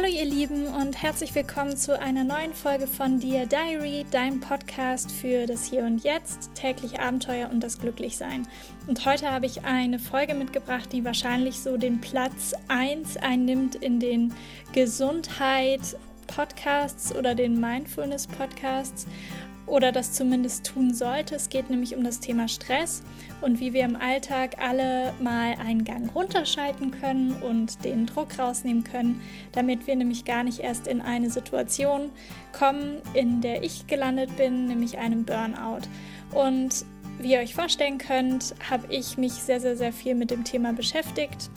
Hallo ihr Lieben und herzlich willkommen zu einer neuen Folge von Dear Diary, deinem Podcast für das Hier und Jetzt, tägliche Abenteuer und das Glücklichsein. Und heute habe ich eine Folge mitgebracht, die wahrscheinlich so den Platz 1 einnimmt in den Gesundheit Podcasts oder den Mindfulness Podcasts oder das zumindest tun sollte. Es geht nämlich um das Thema Stress und wie wir im Alltag alle mal einen Gang runterschalten können und den Druck rausnehmen können, damit wir nämlich gar nicht erst in eine Situation kommen, in der ich gelandet bin, nämlich einem Burnout. Und wie ihr euch vorstellen könnt, habe ich mich sehr, sehr, sehr viel mit dem Thema beschäftigt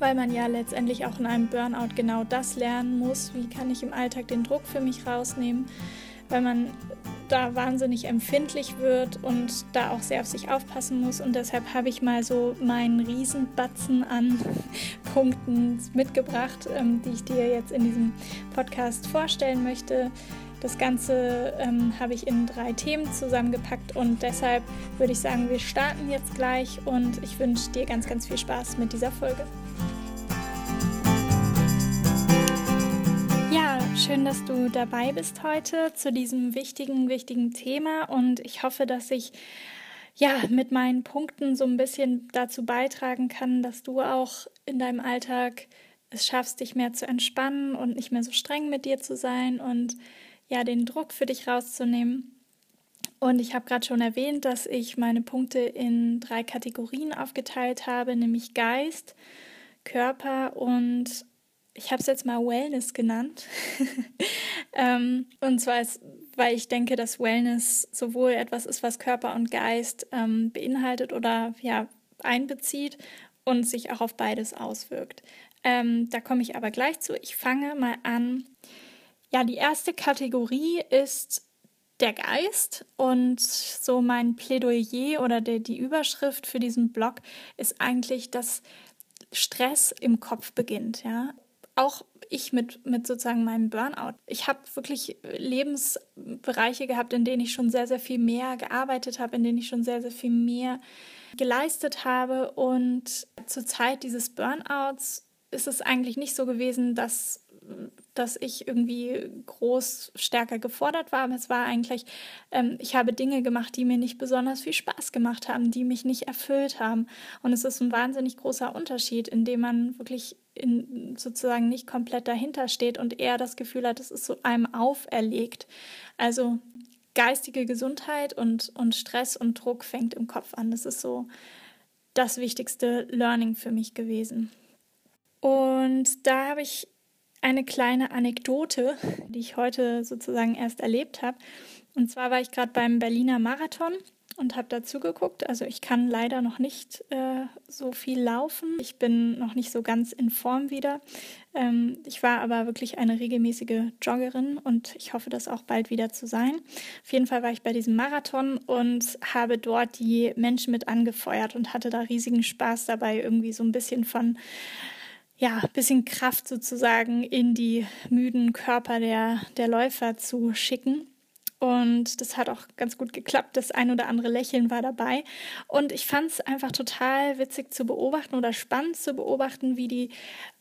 weil man ja letztendlich auch in einem Burnout genau das lernen muss. Wie kann ich im Alltag den Druck für mich rausnehmen? Weil man da wahnsinnig empfindlich wird und da auch sehr auf sich aufpassen muss. Und deshalb habe ich mal so meinen Riesenbatzen an Punkten mitgebracht, ähm, die ich dir jetzt in diesem Podcast vorstellen möchte. Das Ganze ähm, habe ich in drei Themen zusammengepackt und deshalb würde ich sagen, wir starten jetzt gleich und ich wünsche dir ganz, ganz viel Spaß mit dieser Folge. Schön, dass du dabei bist heute zu diesem wichtigen, wichtigen Thema und ich hoffe, dass ich ja mit meinen Punkten so ein bisschen dazu beitragen kann, dass du auch in deinem Alltag es schaffst, dich mehr zu entspannen und nicht mehr so streng mit dir zu sein und ja, den Druck für dich rauszunehmen. Und ich habe gerade schon erwähnt, dass ich meine Punkte in drei Kategorien aufgeteilt habe, nämlich Geist, Körper und ich habe es jetzt mal Wellness genannt. ähm, und zwar, ist, weil ich denke, dass Wellness sowohl etwas ist, was Körper und Geist ähm, beinhaltet oder ja, einbezieht und sich auch auf beides auswirkt. Ähm, da komme ich aber gleich zu. Ich fange mal an. Ja, die erste Kategorie ist der Geist und so mein Plädoyer oder der, die Überschrift für diesen Blog ist eigentlich, dass Stress im Kopf beginnt, ja auch ich mit, mit sozusagen meinem Burnout. Ich habe wirklich Lebensbereiche gehabt, in denen ich schon sehr, sehr viel mehr gearbeitet habe, in denen ich schon sehr, sehr viel mehr geleistet habe. Und zur Zeit dieses Burnouts ist es eigentlich nicht so gewesen, dass dass ich irgendwie groß stärker gefordert war. Es war eigentlich, ähm, ich habe Dinge gemacht, die mir nicht besonders viel Spaß gemacht haben, die mich nicht erfüllt haben. Und es ist ein wahnsinnig großer Unterschied, indem man wirklich in, sozusagen nicht komplett dahinter steht und eher das Gefühl hat, es ist so einem auferlegt. Also geistige Gesundheit und, und Stress und Druck fängt im Kopf an. Das ist so das wichtigste Learning für mich gewesen. Und da habe ich eine kleine Anekdote, die ich heute sozusagen erst erlebt habe. Und zwar war ich gerade beim Berliner Marathon und habe dazu geguckt. Also ich kann leider noch nicht äh, so viel laufen. Ich bin noch nicht so ganz in Form wieder. Ähm, ich war aber wirklich eine regelmäßige Joggerin und ich hoffe, das auch bald wieder zu sein. Auf jeden Fall war ich bei diesem Marathon und habe dort die Menschen mit angefeuert und hatte da riesigen Spaß dabei, irgendwie so ein bisschen von ja, bisschen Kraft sozusagen in die müden Körper der, der Läufer zu schicken. Und das hat auch ganz gut geklappt. Das ein oder andere Lächeln war dabei. Und ich fand es einfach total witzig zu beobachten oder spannend zu beobachten, wie die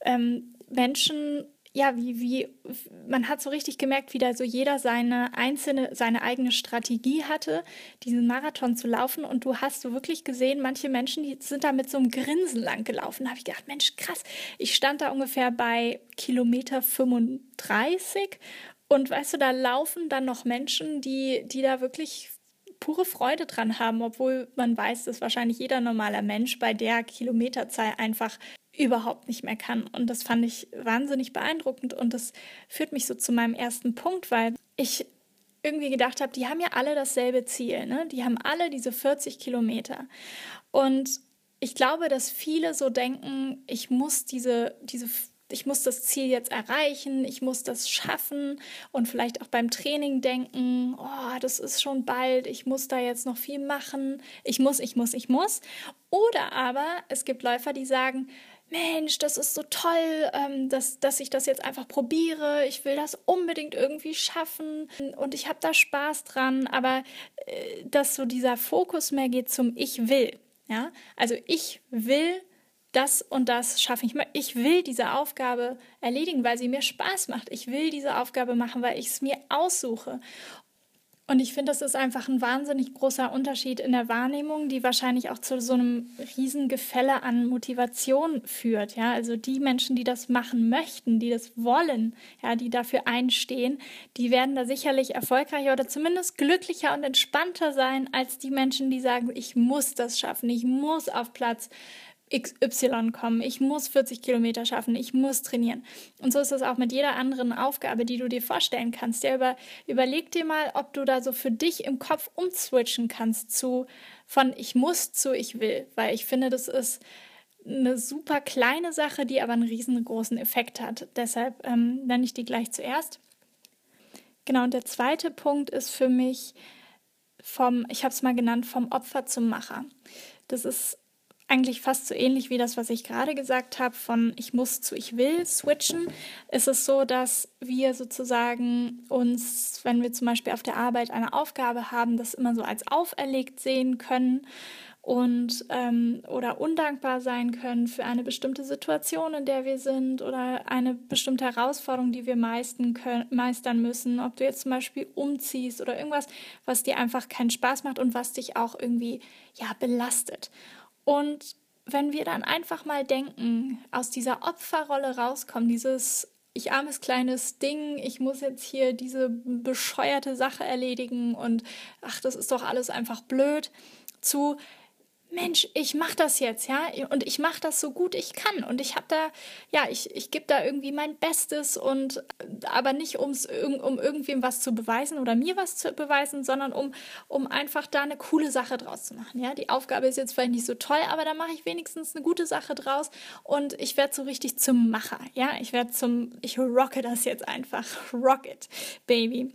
ähm, Menschen ja, wie, wie, man hat so richtig gemerkt, wie da so jeder seine einzelne, seine eigene Strategie hatte, diesen Marathon zu laufen. Und du hast so wirklich gesehen, manche Menschen, die sind da mit so einem Grinsen lang gelaufen. Da habe ich gedacht, Mensch, krass. Ich stand da ungefähr bei Kilometer 35 und weißt du, da laufen dann noch Menschen, die, die da wirklich pure Freude dran haben, obwohl man weiß, dass wahrscheinlich jeder normaler Mensch bei der Kilometerzahl einfach überhaupt nicht mehr kann. Und das fand ich wahnsinnig beeindruckend und das führt mich so zu meinem ersten Punkt, weil ich irgendwie gedacht habe, die haben ja alle dasselbe Ziel, ne? Die haben alle diese 40 Kilometer. Und ich glaube, dass viele so denken, ich muss diese, diese ich muss das Ziel jetzt erreichen, ich muss das schaffen und vielleicht auch beim Training denken, oh, das ist schon bald, ich muss da jetzt noch viel machen, ich muss, ich muss, ich muss. Oder aber es gibt Läufer, die sagen, Mensch, das ist so toll, ähm, dass, dass ich das jetzt einfach probiere. Ich will das unbedingt irgendwie schaffen und ich habe da Spaß dran. Aber äh, dass so dieser Fokus mehr geht zum Ich will. Ja, also ich will das und das schaffe ich. Ich will diese Aufgabe erledigen, weil sie mir Spaß macht. Ich will diese Aufgabe machen, weil ich es mir aussuche. Und ich finde, das ist einfach ein wahnsinnig großer Unterschied in der Wahrnehmung, die wahrscheinlich auch zu so einem riesen Gefälle an Motivation führt. Ja, also die Menschen, die das machen möchten, die das wollen, ja, die dafür einstehen, die werden da sicherlich erfolgreicher oder zumindest glücklicher und entspannter sein als die Menschen, die sagen, ich muss das schaffen, ich muss auf Platz XY kommen, ich muss 40 Kilometer schaffen, ich muss trainieren. Und so ist es auch mit jeder anderen Aufgabe, die du dir vorstellen kannst. Ja, über, überleg dir mal, ob du da so für dich im Kopf umswitchen kannst zu von ich muss zu ich will, weil ich finde, das ist eine super kleine Sache, die aber einen riesengroßen Effekt hat. Deshalb ähm, nenne ich die gleich zuerst. Genau, und der zweite Punkt ist für mich vom, ich habe es mal genannt, vom Opfer zum Macher. Das ist eigentlich fast so ähnlich wie das, was ich gerade gesagt habe, von ich muss zu ich will switchen, ist es so, dass wir sozusagen uns, wenn wir zum Beispiel auf der Arbeit eine Aufgabe haben, das immer so als auferlegt sehen können und ähm, oder undankbar sein können für eine bestimmte Situation, in der wir sind oder eine bestimmte Herausforderung, die wir meisten können, meistern müssen. Ob du jetzt zum Beispiel umziehst oder irgendwas, was dir einfach keinen Spaß macht und was dich auch irgendwie ja belastet. Und wenn wir dann einfach mal denken, aus dieser Opferrolle rauskommen, dieses ich armes kleines Ding, ich muss jetzt hier diese bescheuerte Sache erledigen und ach, das ist doch alles einfach blöd, zu Mensch, ich mache das jetzt, ja, und ich mache das so gut ich kann und ich habe da, ja, ich, ich gebe da irgendwie mein Bestes und aber nicht ums, um irgendwem was zu beweisen oder mir was zu beweisen, sondern um, um einfach da eine coole Sache draus zu machen, ja. Die Aufgabe ist jetzt vielleicht nicht so toll, aber da mache ich wenigstens eine gute Sache draus und ich werde so richtig zum Macher, ja. Ich werde zum, ich rocke das jetzt einfach, rock it, baby.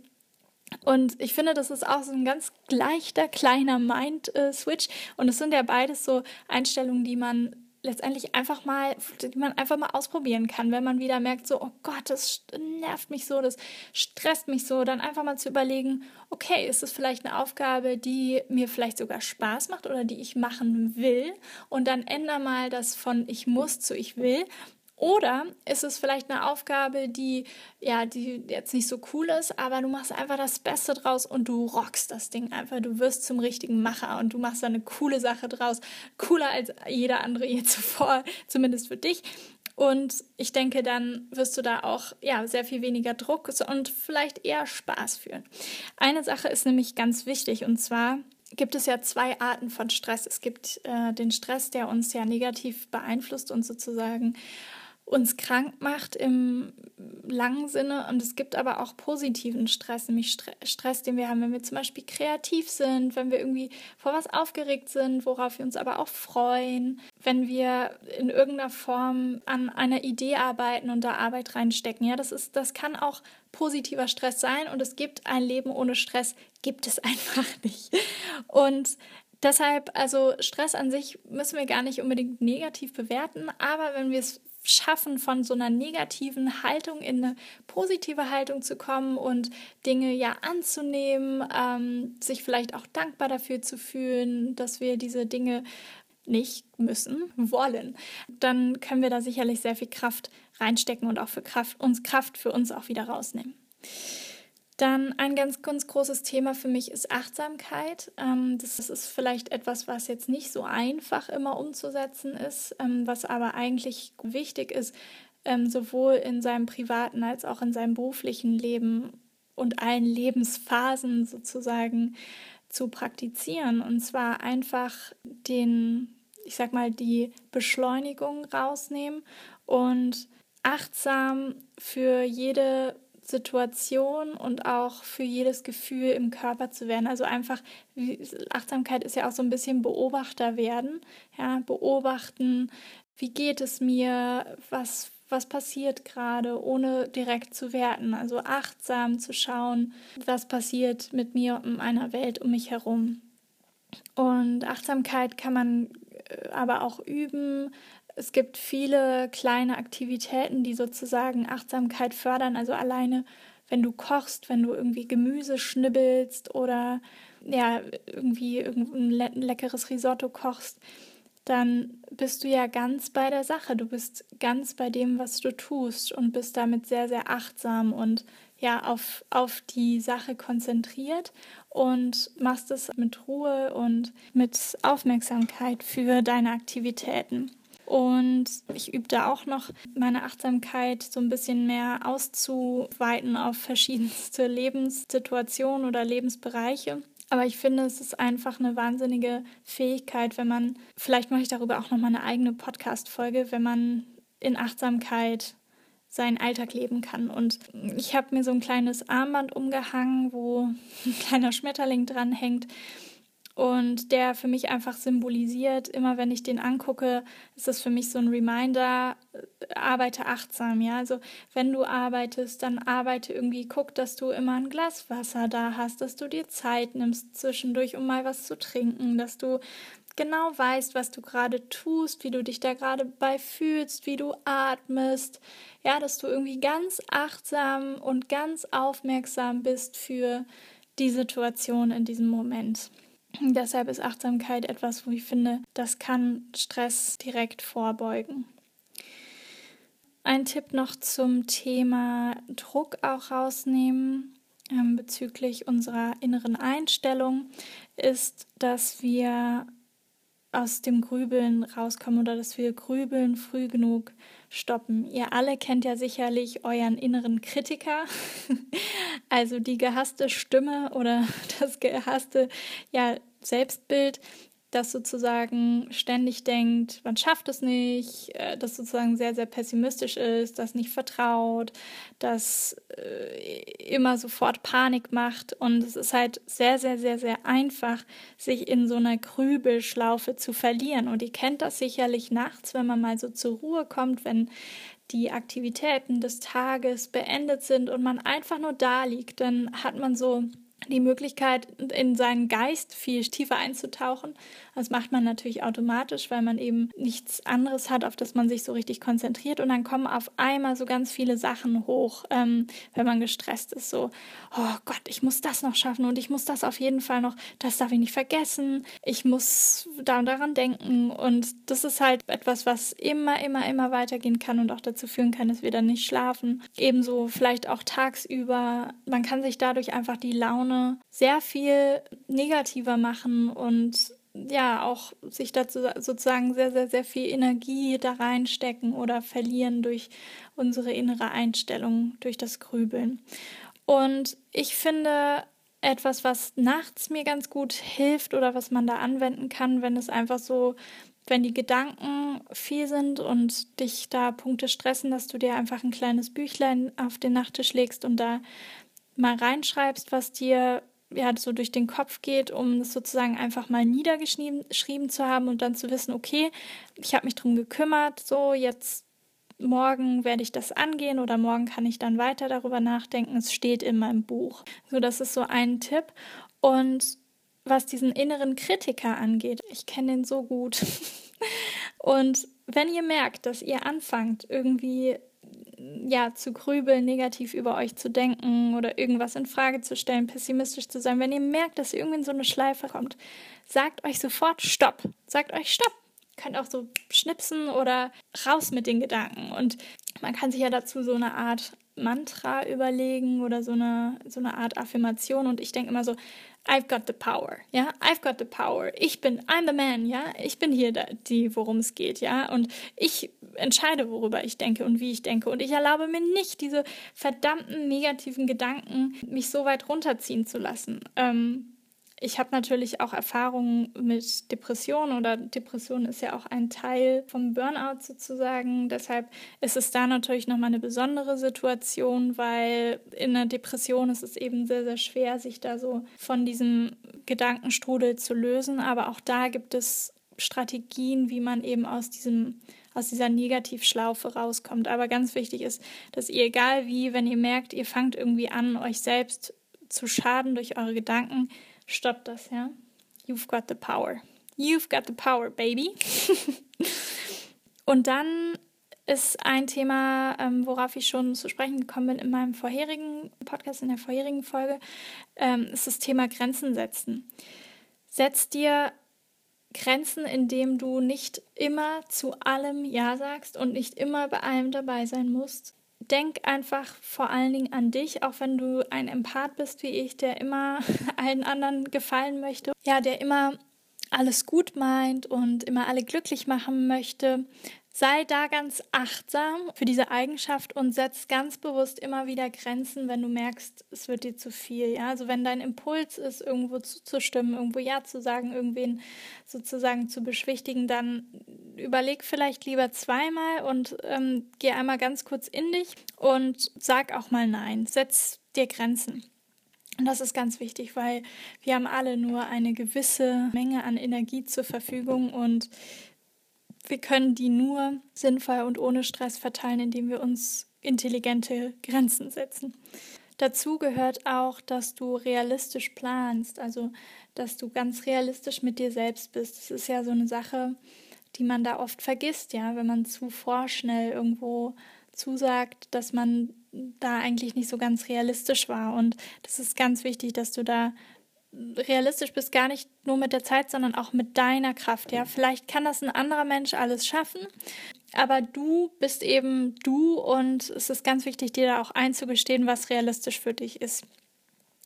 Und ich finde, das ist auch so ein ganz leichter, kleiner Mind-Switch. Und es sind ja beides so Einstellungen, die man letztendlich einfach mal, die man einfach mal ausprobieren kann, wenn man wieder merkt, so, oh Gott, das nervt mich so, das stresst mich so, dann einfach mal zu überlegen, okay, ist es vielleicht eine Aufgabe, die mir vielleicht sogar Spaß macht oder die ich machen will und dann ändere mal das von ich muss zu ich will oder ist es vielleicht eine Aufgabe, die ja, die jetzt nicht so cool ist, aber du machst einfach das Beste draus und du rockst das Ding einfach. Du wirst zum richtigen Macher und du machst da eine coole Sache draus. Cooler als jeder andere je zuvor, zumindest für dich. Und ich denke, dann wirst du da auch ja, sehr viel weniger Druck und vielleicht eher Spaß fühlen. Eine Sache ist nämlich ganz wichtig und zwar gibt es ja zwei Arten von Stress. Es gibt äh, den Stress, der uns ja negativ beeinflusst und sozusagen uns krank macht im langen Sinne. Und es gibt aber auch positiven Stress, nämlich Stress, den wir haben, wenn wir zum Beispiel kreativ sind, wenn wir irgendwie vor was aufgeregt sind, worauf wir uns aber auch freuen, wenn wir in irgendeiner Form an einer Idee arbeiten und da Arbeit reinstecken. Ja, das ist, das kann auch positiver Stress sein und es gibt ein Leben ohne Stress, gibt es einfach nicht. Und Deshalb, also Stress an sich müssen wir gar nicht unbedingt negativ bewerten, aber wenn wir es schaffen, von so einer negativen Haltung in eine positive Haltung zu kommen und Dinge ja anzunehmen, ähm, sich vielleicht auch dankbar dafür zu fühlen, dass wir diese Dinge nicht müssen, wollen, dann können wir da sicherlich sehr viel Kraft reinstecken und auch für Kraft, uns Kraft für uns auch wieder rausnehmen. Dann ein ganz, ganz großes Thema für mich ist Achtsamkeit. Ähm, das ist vielleicht etwas, was jetzt nicht so einfach immer umzusetzen ist, ähm, was aber eigentlich wichtig ist, ähm, sowohl in seinem privaten als auch in seinem beruflichen Leben und allen Lebensphasen sozusagen zu praktizieren. Und zwar einfach den, ich sag mal, die Beschleunigung rausnehmen und achtsam für jede Situation und auch für jedes Gefühl im Körper zu werden. Also einfach, Achtsamkeit ist ja auch so ein bisschen Beobachter werden, ja, beobachten, wie geht es mir, was, was passiert gerade, ohne direkt zu werten. Also achtsam zu schauen, was passiert mit mir und meiner Welt um mich herum. Und Achtsamkeit kann man äh, aber auch üben, es gibt viele kleine Aktivitäten, die sozusagen Achtsamkeit fördern. Also alleine, wenn du kochst, wenn du irgendwie Gemüse schnibbelst oder ja, irgendwie ein leckeres Risotto kochst, dann bist du ja ganz bei der Sache. Du bist ganz bei dem, was du tust und bist damit sehr, sehr achtsam und ja, auf, auf die Sache konzentriert und machst es mit Ruhe und mit Aufmerksamkeit für deine Aktivitäten. Und ich übe da auch noch meine Achtsamkeit so ein bisschen mehr auszuweiten auf verschiedenste Lebenssituationen oder Lebensbereiche. Aber ich finde, es ist einfach eine wahnsinnige Fähigkeit, wenn man, vielleicht mache ich darüber auch nochmal eine eigene Podcast-Folge, wenn man in Achtsamkeit seinen Alltag leben kann. Und ich habe mir so ein kleines Armband umgehangen, wo ein kleiner Schmetterling dran hängt und der für mich einfach symbolisiert, immer wenn ich den angucke, ist das für mich so ein Reminder, äh, arbeite achtsam, ja. Also wenn du arbeitest, dann arbeite irgendwie, guck, dass du immer ein Glas Wasser da hast, dass du dir Zeit nimmst zwischendurch, um mal was zu trinken, dass du genau weißt, was du gerade tust, wie du dich da gerade bei fühlst, wie du atmest, ja, dass du irgendwie ganz achtsam und ganz aufmerksam bist für die Situation in diesem Moment. Deshalb ist Achtsamkeit etwas, wo ich finde, das kann Stress direkt vorbeugen. Ein Tipp noch zum Thema Druck auch rausnehmen ähm, bezüglich unserer inneren Einstellung ist, dass wir aus dem Grübeln rauskommen oder dass wir Grübeln früh genug stoppen. Ihr alle kennt ja sicherlich euren inneren Kritiker, also die gehasste Stimme oder das gehasste ja, Selbstbild, das sozusagen ständig denkt, man schafft es nicht, äh, das sozusagen sehr, sehr pessimistisch ist, das nicht vertraut, das äh, immer sofort Panik macht. Und es ist halt sehr, sehr, sehr, sehr einfach, sich in so einer Grübelschlaufe zu verlieren. Und ihr kennt das sicherlich nachts, wenn man mal so zur Ruhe kommt, wenn die Aktivitäten des Tages beendet sind und man einfach nur da liegt, dann hat man so die Möglichkeit, in seinen Geist viel tiefer einzutauchen. Das macht man natürlich automatisch, weil man eben nichts anderes hat, auf das man sich so richtig konzentriert. Und dann kommen auf einmal so ganz viele Sachen hoch, ähm, wenn man gestresst ist. So, oh Gott, ich muss das noch schaffen und ich muss das auf jeden Fall noch, das darf ich nicht vergessen. Ich muss da und daran denken. Und das ist halt etwas, was immer, immer, immer weitergehen kann und auch dazu führen kann, dass wir dann nicht schlafen. Ebenso vielleicht auch tagsüber. Man kann sich dadurch einfach die Laune Laune sehr viel negativer machen und ja, auch sich dazu sozusagen sehr, sehr, sehr viel Energie da reinstecken oder verlieren durch unsere innere Einstellung, durch das Grübeln. Und ich finde, etwas, was nachts mir ganz gut hilft oder was man da anwenden kann, wenn es einfach so, wenn die Gedanken viel sind und dich da Punkte stressen, dass du dir einfach ein kleines Büchlein auf den Nachttisch legst und da mal reinschreibst, was dir ja so durch den Kopf geht, um es sozusagen einfach mal niedergeschrieben zu haben und dann zu wissen, okay, ich habe mich drum gekümmert, so jetzt morgen werde ich das angehen oder morgen kann ich dann weiter darüber nachdenken. Es steht in meinem Buch. So, das ist so ein Tipp. Und was diesen inneren Kritiker angeht, ich kenne den so gut. und wenn ihr merkt, dass ihr anfangt, irgendwie ja, zu grübeln, negativ über euch zu denken oder irgendwas in Frage zu stellen, pessimistisch zu sein, wenn ihr merkt, dass ihr irgendwie in so eine Schleife kommt, sagt euch sofort Stopp. Sagt euch Stopp. Könnt auch so schnipsen oder raus mit den Gedanken. Und man kann sich ja dazu so eine Art Mantra überlegen oder so eine, so eine Art Affirmation. Und ich denke immer so, I've got the power, ja, I've got the power. Ich bin, I'm the man, ja, ich bin hier die, worum es geht, ja, und ich entscheide, worüber ich denke und wie ich denke. Und ich erlaube mir nicht, diese verdammten negativen Gedanken mich so weit runterziehen zu lassen. Ähm, ich habe natürlich auch Erfahrungen mit Depressionen oder Depression ist ja auch ein Teil vom Burnout sozusagen. Deshalb ist es da natürlich nochmal eine besondere Situation, weil in einer Depression ist es eben sehr, sehr schwer, sich da so von diesem Gedankenstrudel zu lösen. Aber auch da gibt es Strategien, wie man eben aus diesem aus dieser Negativschlaufe rauskommt. Aber ganz wichtig ist, dass ihr, egal wie, wenn ihr merkt, ihr fangt irgendwie an, euch selbst zu schaden durch eure Gedanken, stoppt das, ja. You've got the power. You've got the power, baby. Und dann ist ein Thema, ähm, worauf ich schon zu sprechen gekommen bin in meinem vorherigen Podcast, in der vorherigen Folge, ähm, ist das Thema Grenzen setzen. Setz dir Grenzen, indem du nicht immer zu allem Ja sagst und nicht immer bei allem dabei sein musst. Denk einfach vor allen Dingen an dich, auch wenn du ein Empath bist wie ich, der immer allen anderen gefallen möchte. Ja, der immer alles gut meint und immer alle glücklich machen möchte. Sei da ganz achtsam für diese Eigenschaft und setz ganz bewusst immer wieder Grenzen, wenn du merkst, es wird dir zu viel. Ja? Also wenn dein Impuls ist, irgendwo zuzustimmen, irgendwo Ja zu sagen, irgendwen sozusagen zu beschwichtigen, dann überleg vielleicht lieber zweimal und ähm, geh einmal ganz kurz in dich und sag auch mal Nein. Setz dir Grenzen. Und das ist ganz wichtig, weil wir haben alle nur eine gewisse Menge an Energie zur Verfügung und wir können die nur sinnvoll und ohne Stress verteilen, indem wir uns intelligente Grenzen setzen. Dazu gehört auch, dass du realistisch planst, also dass du ganz realistisch mit dir selbst bist. Das ist ja so eine Sache, die man da oft vergisst, ja, wenn man zu vorschnell irgendwo zusagt, dass man da eigentlich nicht so ganz realistisch war. Und das ist ganz wichtig, dass du da realistisch bist, gar nicht nur mit der Zeit, sondern auch mit deiner Kraft. Ja, vielleicht kann das ein anderer Mensch alles schaffen, aber du bist eben du und es ist ganz wichtig, dir da auch einzugestehen, was realistisch für dich ist.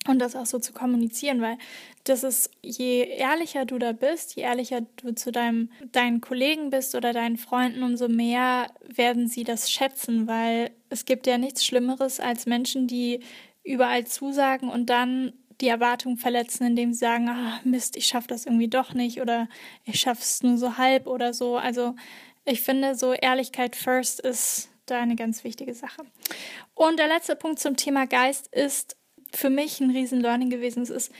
Und das auch so zu kommunizieren, weil das ist, je ehrlicher du da bist, je ehrlicher du zu deinem, deinen Kollegen bist oder deinen Freunden, umso mehr werden sie das schätzen, weil es gibt ja nichts Schlimmeres als Menschen, die überall zusagen und dann die Erwartung verletzen, indem sie sagen, ah, Mist, ich schaffe das irgendwie doch nicht oder ich schaffe es nur so halb oder so. Also ich finde, so Ehrlichkeit first ist da eine ganz wichtige Sache. Und der letzte Punkt zum Thema Geist ist für mich ein riesen Learning gewesen. Es ist,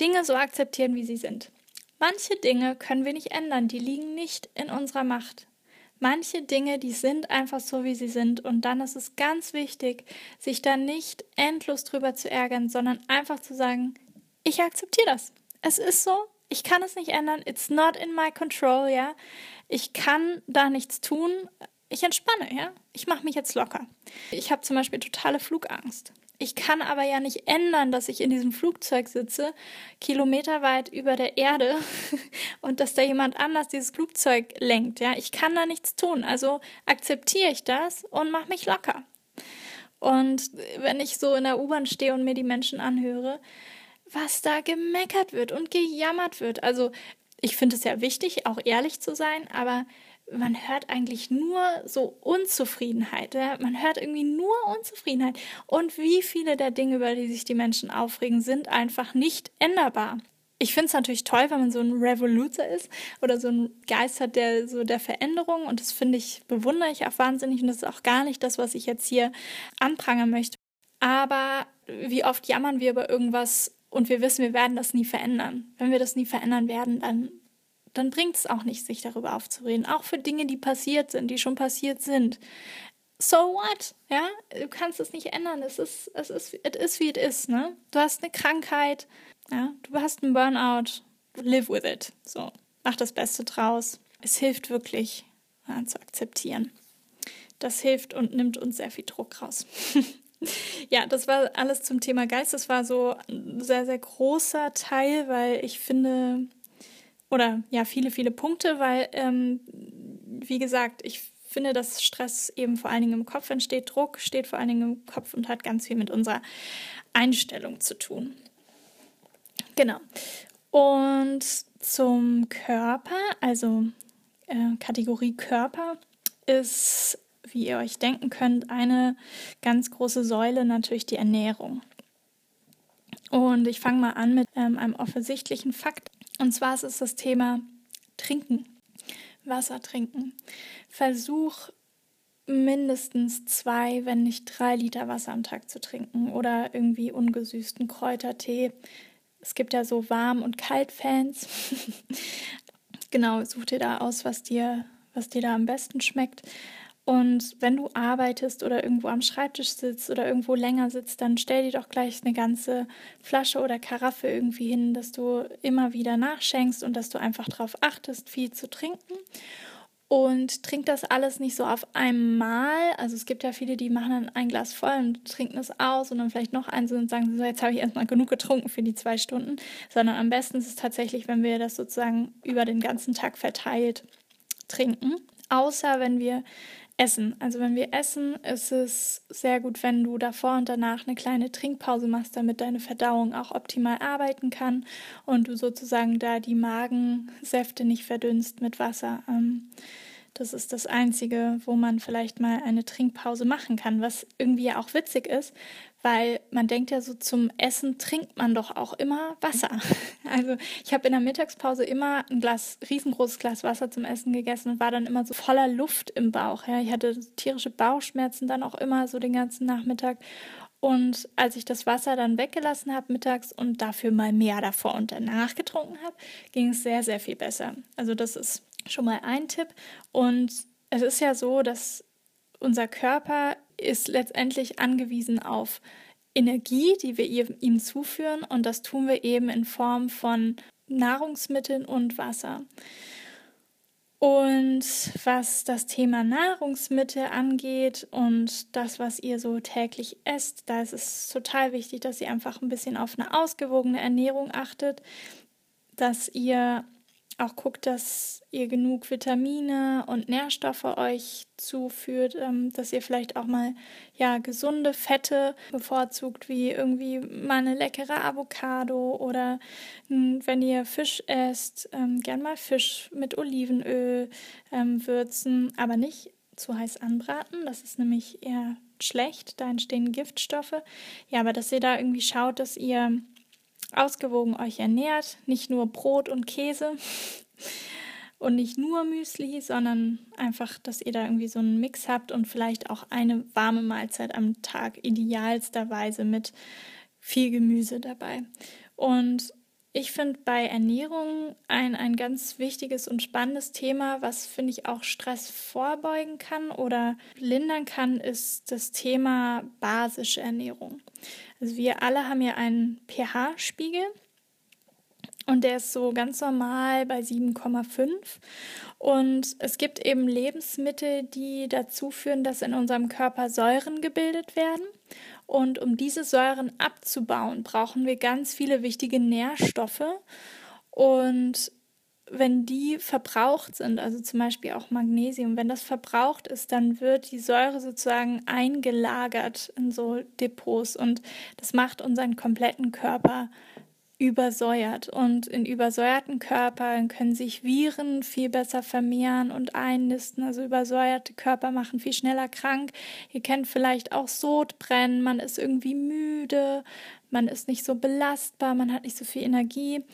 Dinge so akzeptieren, wie sie sind. Manche Dinge können wir nicht ändern, die liegen nicht in unserer Macht manche Dinge, die sind einfach so, wie sie sind. Und dann ist es ganz wichtig, sich da nicht endlos drüber zu ärgern, sondern einfach zu sagen, ich akzeptiere das. Es ist so, ich kann es nicht ändern. It's not in my control, ja. Ich kann da nichts tun. Ich entspanne, ja. Ich mache mich jetzt locker. Ich habe zum Beispiel totale Flugangst. Ich kann aber ja nicht ändern, dass ich in diesem Flugzeug sitze, kilometerweit über der Erde und dass da jemand anders dieses Flugzeug lenkt. Ja, ich kann da nichts tun. Also akzeptiere ich das und mache mich locker. Und wenn ich so in der U-Bahn stehe und mir die Menschen anhöre, was da gemeckert wird und gejammert wird. Also ich finde es ja wichtig, auch ehrlich zu sein, aber man hört eigentlich nur so Unzufriedenheit. Ja? Man hört irgendwie nur Unzufriedenheit. Und wie viele der Dinge, über die sich die Menschen aufregen, sind einfach nicht änderbar. Ich finde es natürlich toll, wenn man so ein Revoluzer ist oder so ein Geist hat, der so der Veränderung. Und das finde ich, bewundere ich auch wahnsinnig. Und das ist auch gar nicht das, was ich jetzt hier anprangern möchte. Aber wie oft jammern wir über irgendwas und wir wissen, wir werden das nie verändern. Wenn wir das nie verändern werden, dann dann bringt es auch nicht, sich darüber aufzureden. Auch für Dinge, die passiert sind, die schon passiert sind. So what? Ja, du kannst es nicht ändern. Es ist, es ist, it is wie it is, ne? Du hast eine Krankheit, ja, du hast einen Burnout. Live with it. So, mach das Beste draus. Es hilft wirklich, ja, zu akzeptieren. Das hilft und nimmt uns sehr viel Druck raus. ja, das war alles zum Thema Geist. Das war so ein sehr, sehr großer Teil, weil ich finde, oder ja, viele, viele Punkte, weil, ähm, wie gesagt, ich finde, dass Stress eben vor allen Dingen im Kopf entsteht. Druck steht vor allen Dingen im Kopf und hat ganz viel mit unserer Einstellung zu tun. Genau. Und zum Körper, also äh, Kategorie Körper, ist, wie ihr euch denken könnt, eine ganz große Säule natürlich die Ernährung. Und ich fange mal an mit ähm, einem offensichtlichen Fakt. Und zwar ist es das Thema Trinken, Wasser trinken. Versuch mindestens zwei, wenn nicht drei Liter Wasser am Tag zu trinken oder irgendwie ungesüßten Kräutertee. Es gibt ja so Warm- und Kaltfans. genau, such dir da aus, was dir, was dir da am besten schmeckt. Und wenn du arbeitest oder irgendwo am Schreibtisch sitzt oder irgendwo länger sitzt, dann stell dir doch gleich eine ganze Flasche oder Karaffe irgendwie hin, dass du immer wieder nachschenkst und dass du einfach darauf achtest, viel zu trinken. und trinkt das alles nicht so auf einmal. Also es gibt ja viele, die machen dann ein Glas voll und trinken es aus und dann vielleicht noch eins und sagen so, jetzt habe ich erstmal genug getrunken für die zwei Stunden. Sondern am besten ist es tatsächlich, wenn wir das sozusagen über den ganzen Tag verteilt trinken. Außer wenn wir Essen. Also wenn wir essen, ist es sehr gut, wenn du davor und danach eine kleine Trinkpause machst, damit deine Verdauung auch optimal arbeiten kann und du sozusagen da die Magensäfte nicht verdünnst mit Wasser. Ähm, das ist das Einzige, wo man vielleicht mal eine Trinkpause machen kann, was irgendwie auch witzig ist, weil man denkt ja so, zum Essen trinkt man doch auch immer Wasser. Also ich habe in der Mittagspause immer ein Glas, riesengroßes Glas Wasser zum Essen gegessen und war dann immer so voller Luft im Bauch. Ja. Ich hatte tierische Bauchschmerzen dann auch immer so den ganzen Nachmittag. Und als ich das Wasser dann weggelassen habe mittags und dafür mal mehr davor und danach getrunken habe, ging es sehr, sehr viel besser. Also das ist schon mal ein Tipp. Und es ist ja so, dass unser Körper ist letztendlich angewiesen auf Energie, die wir ihm zuführen. Und das tun wir eben in Form von Nahrungsmitteln und Wasser. Und was das Thema Nahrungsmittel angeht und das, was ihr so täglich esst, da ist es total wichtig, dass ihr einfach ein bisschen auf eine ausgewogene Ernährung achtet, dass ihr auch guckt, dass ihr genug Vitamine und Nährstoffe euch zuführt, ähm, dass ihr vielleicht auch mal ja gesunde Fette bevorzugt, wie irgendwie mal eine leckere Avocado oder hm, wenn ihr Fisch esst, ähm, gern mal Fisch mit Olivenöl ähm, würzen, aber nicht zu heiß anbraten. Das ist nämlich eher schlecht, da entstehen Giftstoffe. Ja, aber dass ihr da irgendwie schaut, dass ihr ausgewogen euch ernährt, nicht nur Brot und Käse und nicht nur Müsli, sondern einfach, dass ihr da irgendwie so einen Mix habt und vielleicht auch eine warme Mahlzeit am Tag, idealsterweise mit viel Gemüse dabei. Und ich finde bei Ernährung ein, ein ganz wichtiges und spannendes Thema, was finde ich auch Stress vorbeugen kann oder lindern kann, ist das Thema basische Ernährung. Also wir alle haben ja einen pH-Spiegel und der ist so ganz normal bei 7,5. Und es gibt eben Lebensmittel, die dazu führen, dass in unserem Körper Säuren gebildet werden. Und um diese Säuren abzubauen, brauchen wir ganz viele wichtige Nährstoffe. Und wenn die verbraucht sind, also zum Beispiel auch Magnesium, wenn das verbraucht ist, dann wird die Säure sozusagen eingelagert in so Depots und das macht unseren kompletten Körper übersäuert. Und in übersäuerten Körpern können sich Viren viel besser vermehren und einnisten. Also übersäuerte Körper machen viel schneller krank. Ihr kennt vielleicht auch Sodbrennen, man ist irgendwie müde, man ist nicht so belastbar, man hat nicht so viel Energie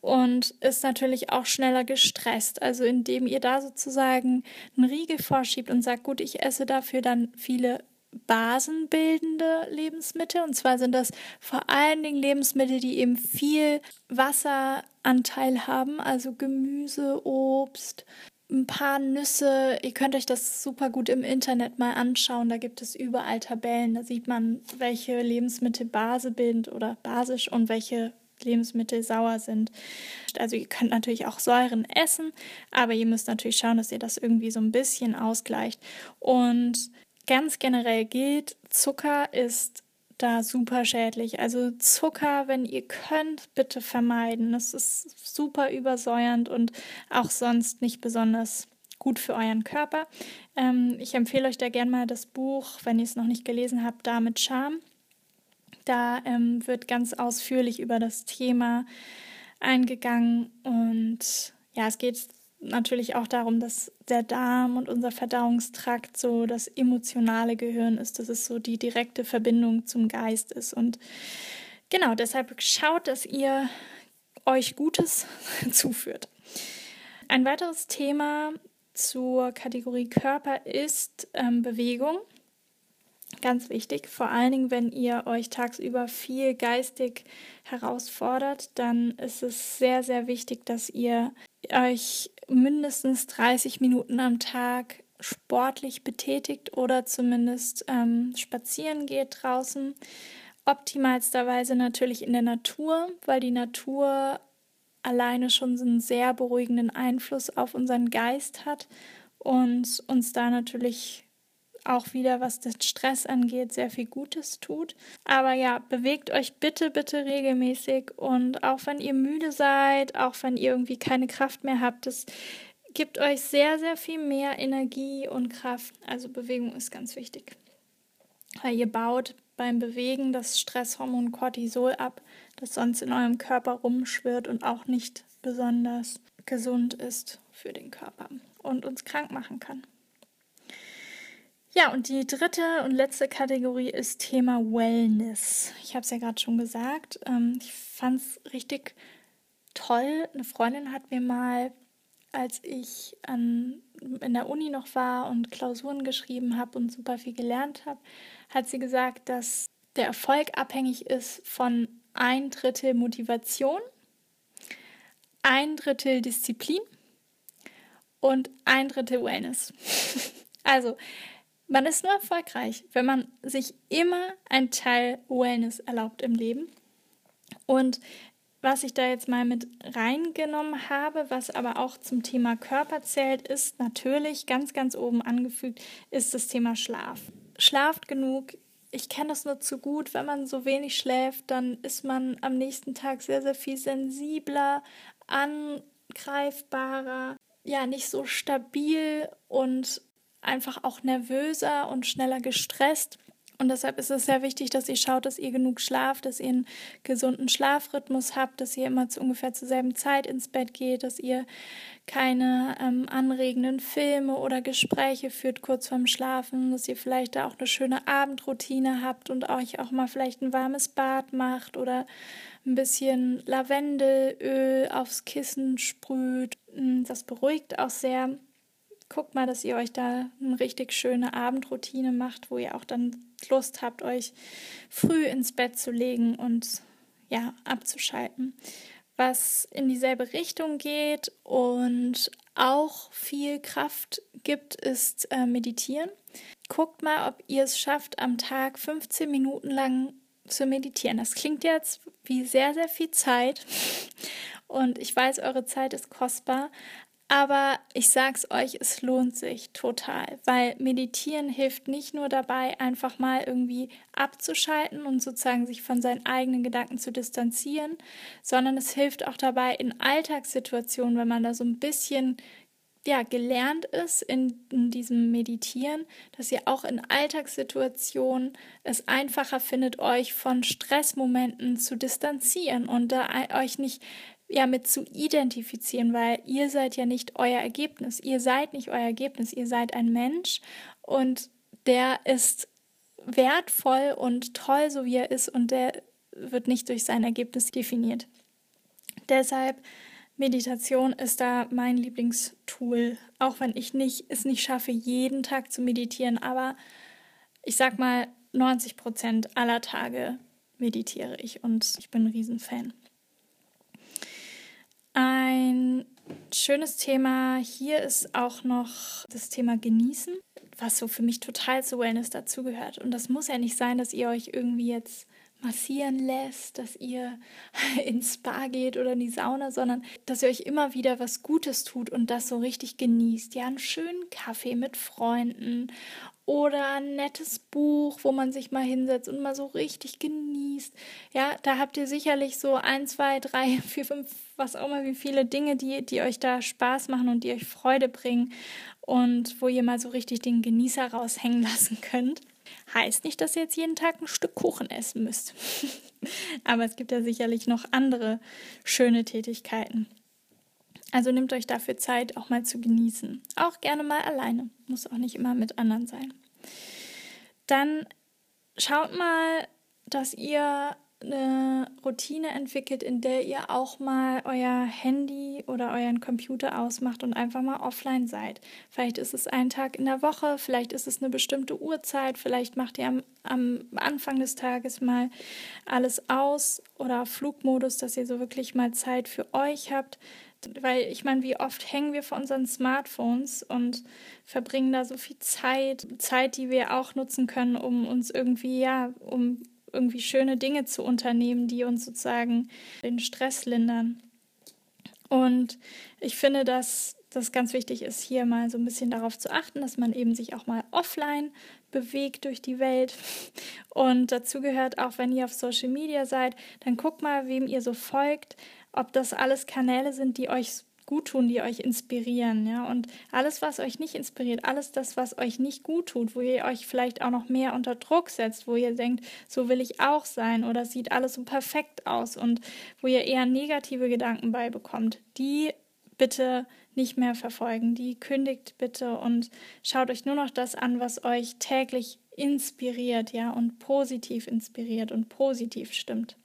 und ist natürlich auch schneller gestresst. Also indem ihr da sozusagen einen Riegel vorschiebt und sagt, gut, ich esse dafür dann viele basenbildende Lebensmittel. Und zwar sind das vor allen Dingen Lebensmittel, die eben viel Wasseranteil haben, also Gemüse, Obst, ein paar Nüsse. Ihr könnt euch das super gut im Internet mal anschauen. Da gibt es überall Tabellen. Da sieht man, welche Lebensmittel basebildend oder basisch und welche Lebensmittel sauer sind. Also ihr könnt natürlich auch Säuren essen, aber ihr müsst natürlich schauen, dass ihr das irgendwie so ein bisschen ausgleicht. Und ganz generell gilt, Zucker ist da super schädlich. Also Zucker, wenn ihr könnt, bitte vermeiden. Das ist super übersäuernd und auch sonst nicht besonders gut für euren Körper. Ähm, ich empfehle euch da gerne mal das Buch, wenn ihr es noch nicht gelesen habt, da mit Charme. Da ähm, wird ganz ausführlich über das Thema eingegangen und ja, es geht natürlich auch darum, dass der Darm und unser Verdauungstrakt so das emotionale Gehirn ist, dass es so die direkte Verbindung zum Geist ist. Und genau deshalb schaut, dass ihr euch Gutes zuführt. Ein weiteres Thema zur Kategorie Körper ist ähm, Bewegung. Ganz wichtig, vor allen Dingen, wenn ihr euch tagsüber viel geistig herausfordert, dann ist es sehr, sehr wichtig, dass ihr euch mindestens 30 Minuten am Tag sportlich betätigt oder zumindest ähm, spazieren geht draußen. Optimalsterweise natürlich in der Natur, weil die Natur alleine schon einen sehr beruhigenden Einfluss auf unseren Geist hat und uns da natürlich auch wieder, was den Stress angeht, sehr viel Gutes tut. Aber ja, bewegt euch bitte, bitte regelmäßig und auch wenn ihr müde seid, auch wenn ihr irgendwie keine Kraft mehr habt, das gibt euch sehr, sehr viel mehr Energie und Kraft. Also Bewegung ist ganz wichtig, weil ihr baut beim Bewegen das Stresshormon Cortisol ab, das sonst in eurem Körper rumschwirrt und auch nicht besonders gesund ist für den Körper und uns krank machen kann. Ja, und die dritte und letzte Kategorie ist Thema Wellness. Ich habe es ja gerade schon gesagt. Ähm, ich fand es richtig toll. Eine Freundin hat mir mal, als ich an, in der Uni noch war und Klausuren geschrieben habe und super viel gelernt habe, hat sie gesagt, dass der Erfolg abhängig ist von ein Drittel Motivation, ein Drittel Disziplin und ein Drittel Wellness. also man ist nur erfolgreich, wenn man sich immer ein Teil Wellness erlaubt im Leben. Und was ich da jetzt mal mit reingenommen habe, was aber auch zum Thema Körper zählt, ist natürlich ganz, ganz oben angefügt, ist das Thema Schlaf. Schlaft genug. Ich kenne das nur zu gut. Wenn man so wenig schläft, dann ist man am nächsten Tag sehr, sehr viel sensibler, angreifbarer, ja, nicht so stabil und einfach auch nervöser und schneller gestresst. Und deshalb ist es sehr wichtig, dass ihr schaut, dass ihr genug schlaft, dass ihr einen gesunden Schlafrhythmus habt, dass ihr immer zu ungefähr zur selben Zeit ins Bett geht, dass ihr keine ähm, anregenden Filme oder Gespräche führt kurz vorm Schlafen, dass ihr vielleicht da auch eine schöne Abendroutine habt und euch auch mal vielleicht ein warmes Bad macht oder ein bisschen Lavendelöl aufs Kissen sprüht. Das beruhigt auch sehr guckt mal, dass ihr euch da eine richtig schöne Abendroutine macht, wo ihr auch dann Lust habt, euch früh ins Bett zu legen und ja, abzuschalten. Was in dieselbe Richtung geht und auch viel Kraft gibt, ist äh, Meditieren. Guckt mal, ob ihr es schafft, am Tag 15 Minuten lang zu meditieren. Das klingt jetzt wie sehr, sehr viel Zeit. Und ich weiß, eure Zeit ist kostbar, aber ich sag's euch, es lohnt sich total, weil meditieren hilft nicht nur dabei, einfach mal irgendwie abzuschalten und sozusagen sich von seinen eigenen Gedanken zu distanzieren, sondern es hilft auch dabei in Alltagssituationen, wenn man da so ein bisschen ja, gelernt ist in, in, diesem Meditieren, dass ihr auch in Alltagssituationen es einfacher findet, euch von Stressmomenten zu distanzieren und da euch nicht ja mit zu identifizieren, weil ihr seid ja nicht euer Ergebnis. Ihr seid nicht euer Ergebnis. Ihr seid ein Mensch und der ist wertvoll und toll, so wie er ist und der wird nicht durch sein Ergebnis definiert. Deshalb Meditation ist da mein Lieblingstool, auch wenn ich nicht, es nicht schaffe, jeden Tag zu meditieren, aber ich sag mal, 90 Prozent aller Tage meditiere ich und ich bin ein Riesenfan. Ein schönes Thema hier ist auch noch das Thema Genießen, was so für mich total zu Wellness dazugehört. Und das muss ja nicht sein, dass ihr euch irgendwie jetzt massieren lässt, dass ihr ins Spa geht oder in die Sauna, sondern dass ihr euch immer wieder was Gutes tut und das so richtig genießt. Ja, einen schönen Kaffee mit Freunden oder ein nettes Buch, wo man sich mal hinsetzt und mal so richtig genießt. Ja, da habt ihr sicherlich so ein, zwei, drei, vier, fünf, was auch immer, wie viele Dinge, die, die euch da Spaß machen und die euch Freude bringen und wo ihr mal so richtig den Genießer raushängen lassen könnt. Heißt nicht, dass ihr jetzt jeden Tag ein Stück Kuchen essen müsst. Aber es gibt ja sicherlich noch andere schöne Tätigkeiten. Also nehmt euch dafür Zeit, auch mal zu genießen. Auch gerne mal alleine. Muss auch nicht immer mit anderen sein. Dann schaut mal, dass ihr eine Routine entwickelt, in der ihr auch mal euer Handy oder euren Computer ausmacht und einfach mal offline seid. Vielleicht ist es ein Tag in der Woche, vielleicht ist es eine bestimmte Uhrzeit, vielleicht macht ihr am, am Anfang des Tages mal alles aus oder Flugmodus, dass ihr so wirklich mal Zeit für euch habt. Weil ich meine, wie oft hängen wir vor unseren Smartphones und verbringen da so viel Zeit, Zeit, die wir auch nutzen können, um uns irgendwie, ja, um irgendwie schöne Dinge zu unternehmen, die uns sozusagen den Stress lindern. Und ich finde, dass das ganz wichtig ist, hier mal so ein bisschen darauf zu achten, dass man eben sich auch mal offline bewegt durch die Welt. Und dazu gehört auch, wenn ihr auf Social Media seid, dann guckt mal, wem ihr so folgt, ob das alles Kanäle sind, die euch gut tun, die euch inspirieren, ja. Und alles, was euch nicht inspiriert, alles das, was euch nicht gut tut, wo ihr euch vielleicht auch noch mehr unter Druck setzt, wo ihr denkt, so will ich auch sein oder sieht alles so perfekt aus und wo ihr eher negative Gedanken beibekommt, die bitte nicht mehr verfolgen. Die kündigt bitte und schaut euch nur noch das an, was euch täglich inspiriert, ja, und positiv inspiriert und positiv stimmt.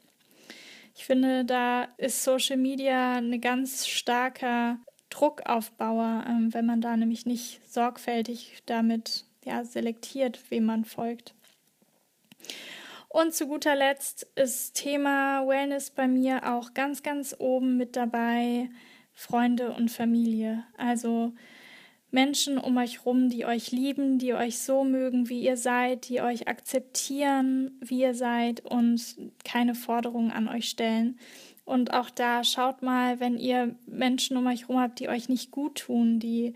Ich finde, da ist Social Media eine ganz starker Druckaufbauer, ähm, wenn man da nämlich nicht sorgfältig damit ja, selektiert, wem man folgt. Und zu guter Letzt ist Thema Wellness bei mir auch ganz, ganz oben mit dabei. Freunde und Familie. Also Menschen um euch rum, die euch lieben, die euch so mögen, wie ihr seid, die euch akzeptieren, wie ihr seid und keine Forderungen an euch stellen. Und auch da schaut mal, wenn ihr Menschen um euch herum habt, die euch nicht gut tun, die,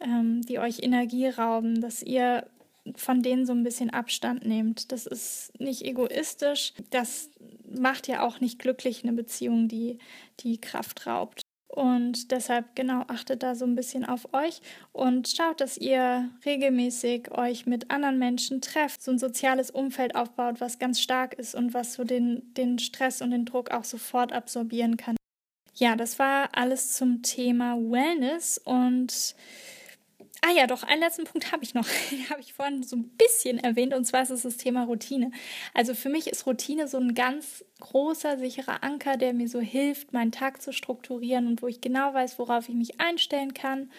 ähm, die euch Energie rauben, dass ihr von denen so ein bisschen Abstand nehmt. Das ist nicht egoistisch. Das macht ja auch nicht glücklich eine Beziehung, die die Kraft raubt. Und deshalb genau achtet da so ein bisschen auf euch und schaut, dass ihr regelmäßig euch mit anderen Menschen trefft, so ein soziales Umfeld aufbaut, was ganz stark ist und was so den, den Stress und den Druck auch sofort absorbieren kann. Ja, das war alles zum Thema Wellness und Ah ja, doch, einen letzten Punkt habe ich noch. Den habe ich vorhin so ein bisschen erwähnt, und zwar ist es das Thema Routine. Also für mich ist Routine so ein ganz großer, sicherer Anker, der mir so hilft, meinen Tag zu strukturieren und wo ich genau weiß, worauf ich mich einstellen kann.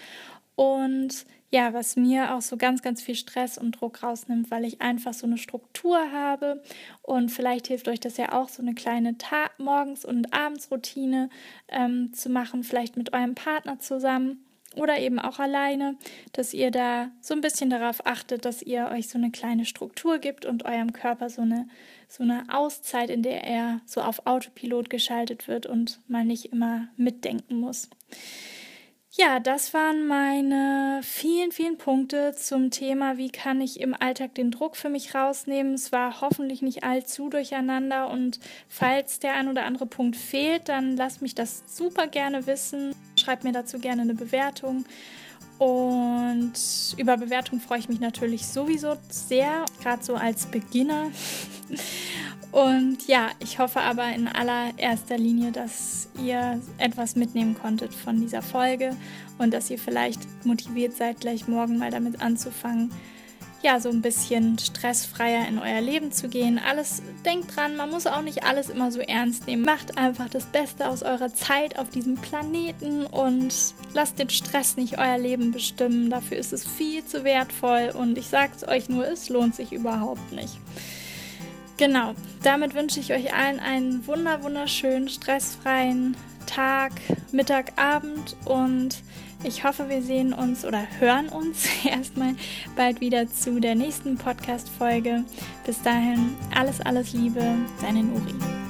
Und ja, was mir auch so ganz, ganz viel Stress und Druck rausnimmt, weil ich einfach so eine Struktur habe. Und vielleicht hilft euch das ja auch, so eine kleine Tag Morgens- und Abendsroutine ähm, zu machen, vielleicht mit eurem Partner zusammen oder eben auch alleine, dass ihr da so ein bisschen darauf achtet, dass ihr euch so eine kleine Struktur gibt und eurem Körper so eine, so eine Auszeit, in der er so auf Autopilot geschaltet wird und mal nicht immer mitdenken muss. Ja, das waren meine vielen, vielen Punkte zum Thema, wie kann ich im Alltag den Druck für mich rausnehmen. Es war hoffentlich nicht allzu durcheinander und falls der ein oder andere Punkt fehlt, dann lasst mich das super gerne wissen. Schreibt mir dazu gerne eine Bewertung. Und über Bewertung freue ich mich natürlich sowieso sehr, gerade so als Beginner. Und ja, ich hoffe aber in allererster Linie, dass ihr etwas mitnehmen konntet von dieser Folge und dass ihr vielleicht motiviert seid, gleich morgen mal damit anzufangen, ja, so ein bisschen stressfreier in euer Leben zu gehen. Alles, denkt dran, man muss auch nicht alles immer so ernst nehmen. Macht einfach das Beste aus eurer Zeit auf diesem Planeten und lasst den Stress nicht euer Leben bestimmen. Dafür ist es viel zu wertvoll und ich sag's euch nur, es lohnt sich überhaupt nicht. Genau, damit wünsche ich euch allen einen wunder wunderschönen, stressfreien Tag, Mittag, Abend und ich hoffe, wir sehen uns oder hören uns erstmal bald wieder zu der nächsten Podcast-Folge. Bis dahin, alles, alles Liebe, deine Nuri.